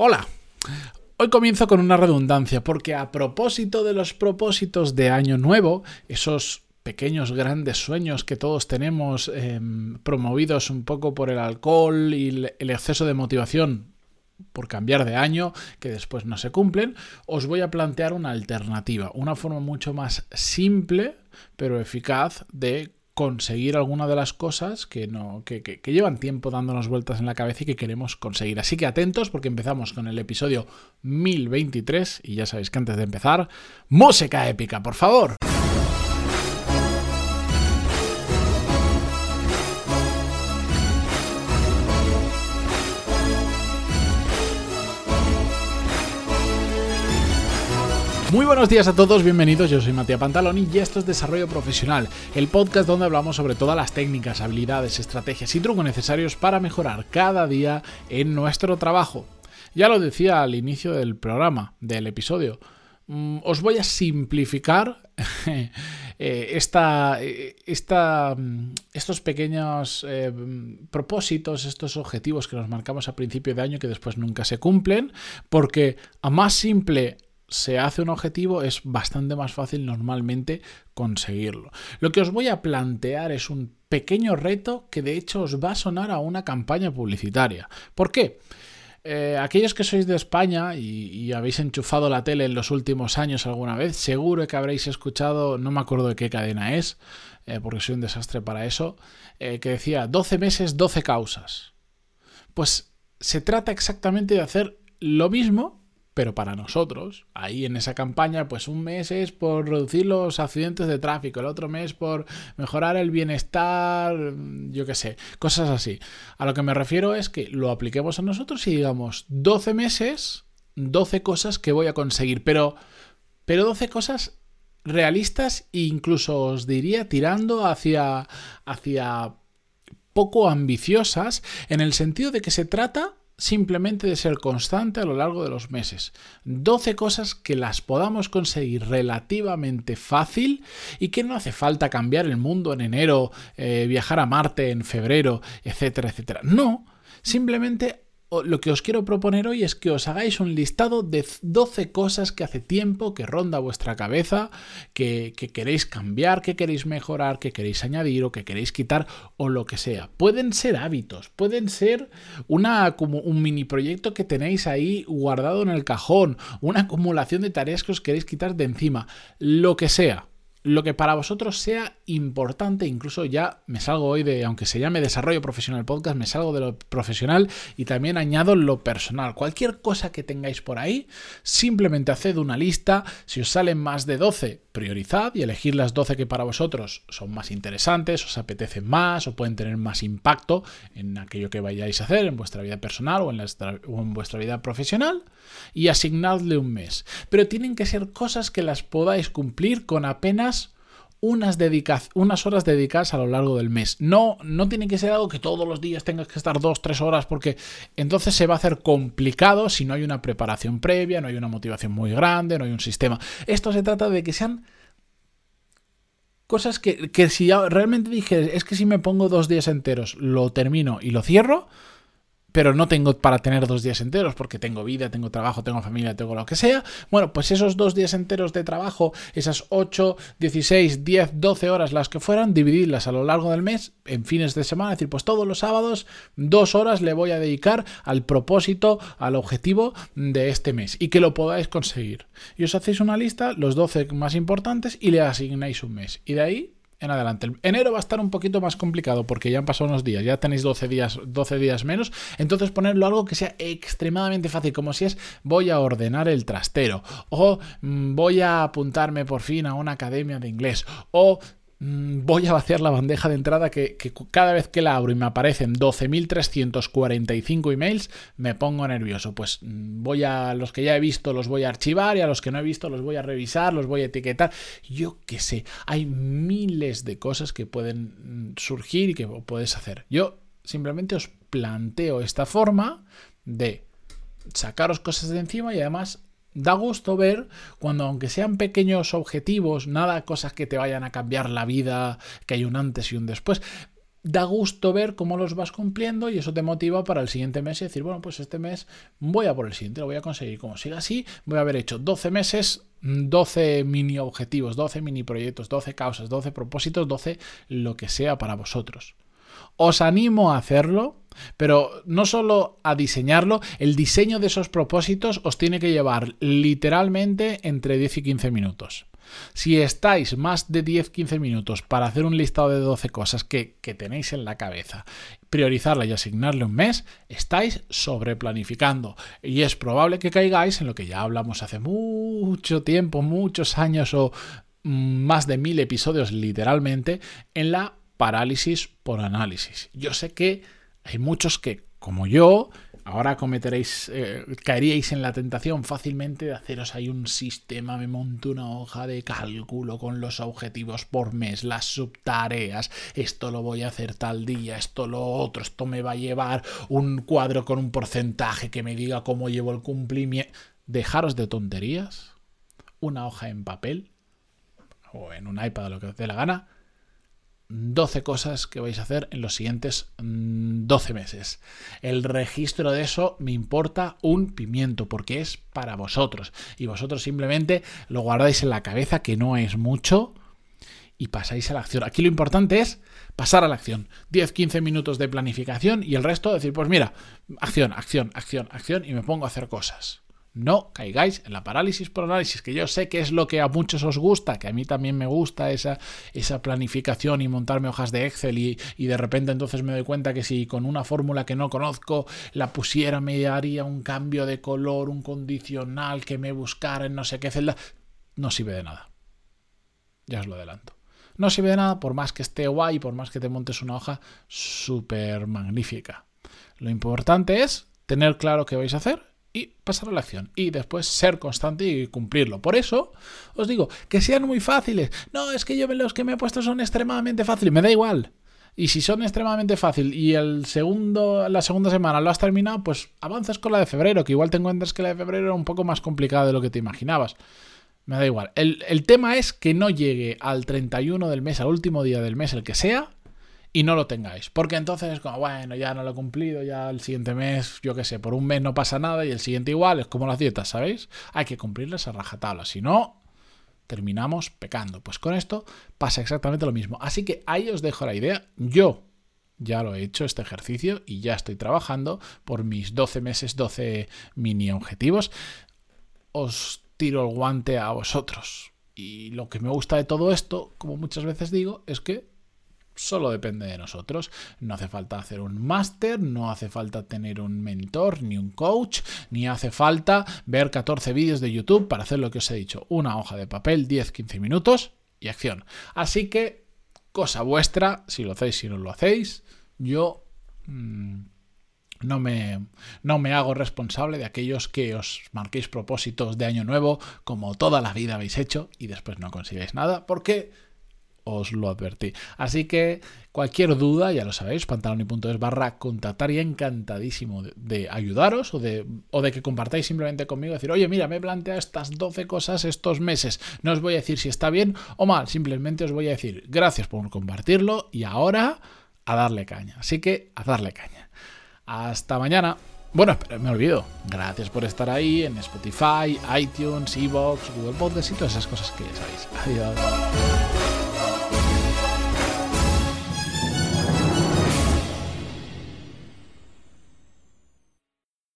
Hola. Hoy comienzo con una redundancia, porque a propósito de los propósitos de Año Nuevo, esos pequeños grandes sueños que todos tenemos em, promovidos un poco por el alcohol y el exceso de motivación por cambiar de año que después no se cumplen, os voy a plantear una alternativa, una forma mucho más simple pero eficaz de conseguir alguna de las cosas que, no, que, que, llevan tiempo dándonos vueltas en la cabeza y que queremos conseguir. Así que atentos porque empezamos con el episodio 1023 y ya sabéis que antes de empezar, música épica, por favor. Muy buenos días a todos, bienvenidos, yo soy Matías Pantaloni y esto es Desarrollo Profesional, el podcast donde hablamos sobre todas las técnicas, habilidades, estrategias y trucos necesarios para mejorar cada día en nuestro trabajo. Ya lo decía al inicio del programa, del episodio, mm, os voy a simplificar eh, esta, esta, mm, estos pequeños eh, propósitos, estos objetivos que nos marcamos a principio de año que después nunca se cumplen, porque a más simple se hace un objetivo, es bastante más fácil normalmente conseguirlo. Lo que os voy a plantear es un pequeño reto que de hecho os va a sonar a una campaña publicitaria. ¿Por qué? Eh, aquellos que sois de España y, habéis enchufado la tele en los últimos años alguna vez, seguro que habréis escuchado, no me acuerdo de qué cadena es, eh, porque soy un desastre para eso, eh, que decía 12 meses, 12 causas. Pues se trata exactamente de hacer lo mismo, pero para nosotros, ahí en esa campaña, pues un mes es por reducir los accidentes de tráfico, el otro mes por mejorar el bienestar, yo qué sé, cosas así. A lo que me refiero es que lo apliquemos a nosotros y digamos 12 meses, 12 cosas que voy a conseguir, pero, pero 12 cosas realistas e incluso os diría tirando hacia, hacia poco ambiciosas en el sentido de que se trata simplemente de ser constante a lo largo de los meses. 12 cosas que las podamos conseguir relativamente fácil y que no hace falta cambiar el mundo en enero, eh, viajar a Marte en febrero, etcétera, etcétera. No, simplemente lo que os quiero proponer hoy es que os hagáis un listado de 12 cosas que hace tiempo que ronda vuestra cabeza, que, queréis cambiar, que queréis mejorar, que queréis añadir o que queréis quitar o lo que sea. Pueden ser hábitos, pueden ser una, como un mini proyecto que tenéis ahí guardado en el cajón, una acumulación de tareas que os queréis quitar de encima, lo que sea lo que para vosotros sea importante, incluso ya me salgo hoy de, aunque se llame desarrollo profesional podcast, me salgo de lo profesional y también añado lo personal. Cualquier cosa que tengáis por ahí, simplemente haced una lista, si os salen más de 12, priorizad y elegir las 12 que para vosotros son más interesantes, os apetecen más o pueden tener más impacto en aquello que vayáis a hacer en vuestra vida personal o en, o en vuestra vida profesional y asignadle un mes. Pero tienen que ser cosas que las podáis cumplir con apenas unas, unas horas dedicadas a lo largo del mes. No, no tiene que ser algo que todos los días tengas que estar dos, tres horas, porque entonces se va a hacer complicado si no hay una preparación previa, no hay una motivación muy grande, no hay un sistema. Esto se trata de que sean cosas que, que si realmente dije, es que si me pongo dos días enteros, lo termino y lo cierro, pero no tengo para tener dos días enteros porque tengo vida, tengo trabajo, tengo familia, tengo lo que sea. Bueno, pues esos dos días enteros de trabajo, esas 8, 16, 10, 12 horas las que fueran, dividirlas a lo largo del mes en fines de semana, es decir, pues todos los sábados dos horas le voy a dedicar al propósito, al objetivo de este mes y que lo podáis conseguir. Y os hacéis una lista, los 12 más importantes y le asignáis un mes. Y de ahí en adelante. Enero va a estar un poquito más complicado porque ya han pasado unos días, ya tenéis 12 días, 12 días menos, entonces ponerlo algo que sea extremadamente fácil, como si es voy a ordenar el trastero, o mm, voy a apuntarme por fin a una academia de inglés, o voy a vaciar la bandeja de entrada que, cada vez que la abro y me aparecen 12.345 emails, me pongo nervioso. Pues mm, voy a los que ya he visto los voy a archivar y a los que no he visto los voy a revisar, los voy a etiquetar. Yo qué sé, hay miles de cosas que pueden mm, surgir y que puedes hacer. Yo simplemente os planteo esta forma de sacaros cosas de encima y además da gusto ver cuando, aunque sean pequeños objetivos, nada, cosas que te vayan a cambiar la vida, que hay un antes y un después, da gusto ver cómo los vas cumpliendo y eso te motiva para el siguiente mes y decir, bueno, pues este mes voy a por el siguiente, lo voy a conseguir. Como siga así, voy a haber hecho 12 meses, 12 mini objetivos, 12 mini proyectos, 12 causas, 12 propósitos, 12 lo que sea para vosotros. Os animo a hacerlo, pero no solo a diseñarlo, el diseño de esos propósitos os tiene que llevar literalmente entre 10 y 15 minutos. Si estáis más de 10-15 minutos para hacer un listado de 12 cosas que, tenéis en la cabeza, priorizarla y asignarle un mes, estáis sobreplanificando. Y es probable que caigáis en lo que ya hablamos hace mucho tiempo, muchos años o mm, más de mil episodios literalmente, en la parálisis por análisis. Yo sé que hay muchos que, como yo, Ahora cometeréis, eh, caeríais en la tentación fácilmente de haceros ahí un sistema, me monto una hoja de cálculo con los objetivos por mes, las subtareas, esto lo voy a hacer tal día, esto lo otro, esto me va a llevar un cuadro con un porcentaje que me diga cómo llevo el cumplimiento. Dejaros de tonterías, una hoja en papel o en un iPad, lo que os dé la gana, 12 cosas que vais a hacer en los siguientes 12 mm, meses. El registro de eso me importa un pimiento porque es para vosotros y vosotros simplemente lo guardáis en la cabeza que no es mucho y pasáis a la acción. Aquí lo importante es pasar a la acción. 10-15 minutos de planificación y el resto decir, pues mira, acción, acción, acción, acción y me pongo a hacer cosas no caigáis en la parálisis por análisis, que yo sé que es lo que a muchos os gusta, que a mí también me gusta esa, esa planificación y montarme hojas de Excel y, de repente entonces me doy cuenta que si con una fórmula que no conozco la pusiera me haría un cambio de color, un condicional que me buscara en no sé qué celda, no sirve de nada. Ya os lo adelanto. No sirve de nada por más que esté guay, por más que te montes una hoja súper magnífica. Lo importante es tener claro qué vais a hacer pasar a la acción y después ser constante y cumplirlo. Por eso os digo que sean muy fáciles. No, es que yo los que me he puesto son extremadamente fáciles, me da igual. Y si son extremadamente fáciles y el segundo, la segunda semana lo has terminado, pues avanzas con la de febrero, que igual te encuentras que la de febrero era un poco más complicada de lo que te imaginabas. Me da igual. El, el tema es que no llegue al 31 del mes, al último día del mes, el que sea, y no lo tengáis. Porque entonces es como, bueno, ya no lo he cumplido, ya el siguiente mes, yo qué sé, por un mes no pasa nada y el siguiente igual, es como las dietas, ¿sabéis? Hay que cumplirlas a rajatabla, si no, terminamos pecando. Pues con esto pasa exactamente lo mismo. Así que ahí os dejo la idea. Yo ya lo he hecho este ejercicio y ya estoy trabajando por mis 12 meses, 12 mini objetivos. Os tiro el guante a vosotros. Y lo que me gusta de todo esto, como muchas veces digo, es que solo depende de nosotros. No hace falta hacer un máster, no hace falta tener un mentor, ni un coach, ni hace falta ver 14 vídeos de YouTube para hacer lo que os he dicho. Una hoja de papel, 10-15 minutos y acción. Así que, cosa vuestra, si lo hacéis, si no lo hacéis, yo... Mm, no me, no me, hago responsable de aquellos que os marquéis propósitos de año nuevo como toda la vida habéis hecho y después no consigáis nada porque os lo advertí. Así que cualquier duda, ya lo sabéis, pantaloni.es barra contactar y encantadísimo de, ayudaros o de, o de que compartáis simplemente conmigo, decir, oye, mira, me he planteado estas 12 cosas estos meses. No os voy a decir si está bien o mal, simplemente os voy a decir gracias por compartirlo y ahora a darle caña. Así que a darle caña. Hasta mañana. Bueno, me olvido. Gracias por estar ahí en Spotify, iTunes, Evox, Google Podcast y todas esas cosas que ya sabéis. Adiós.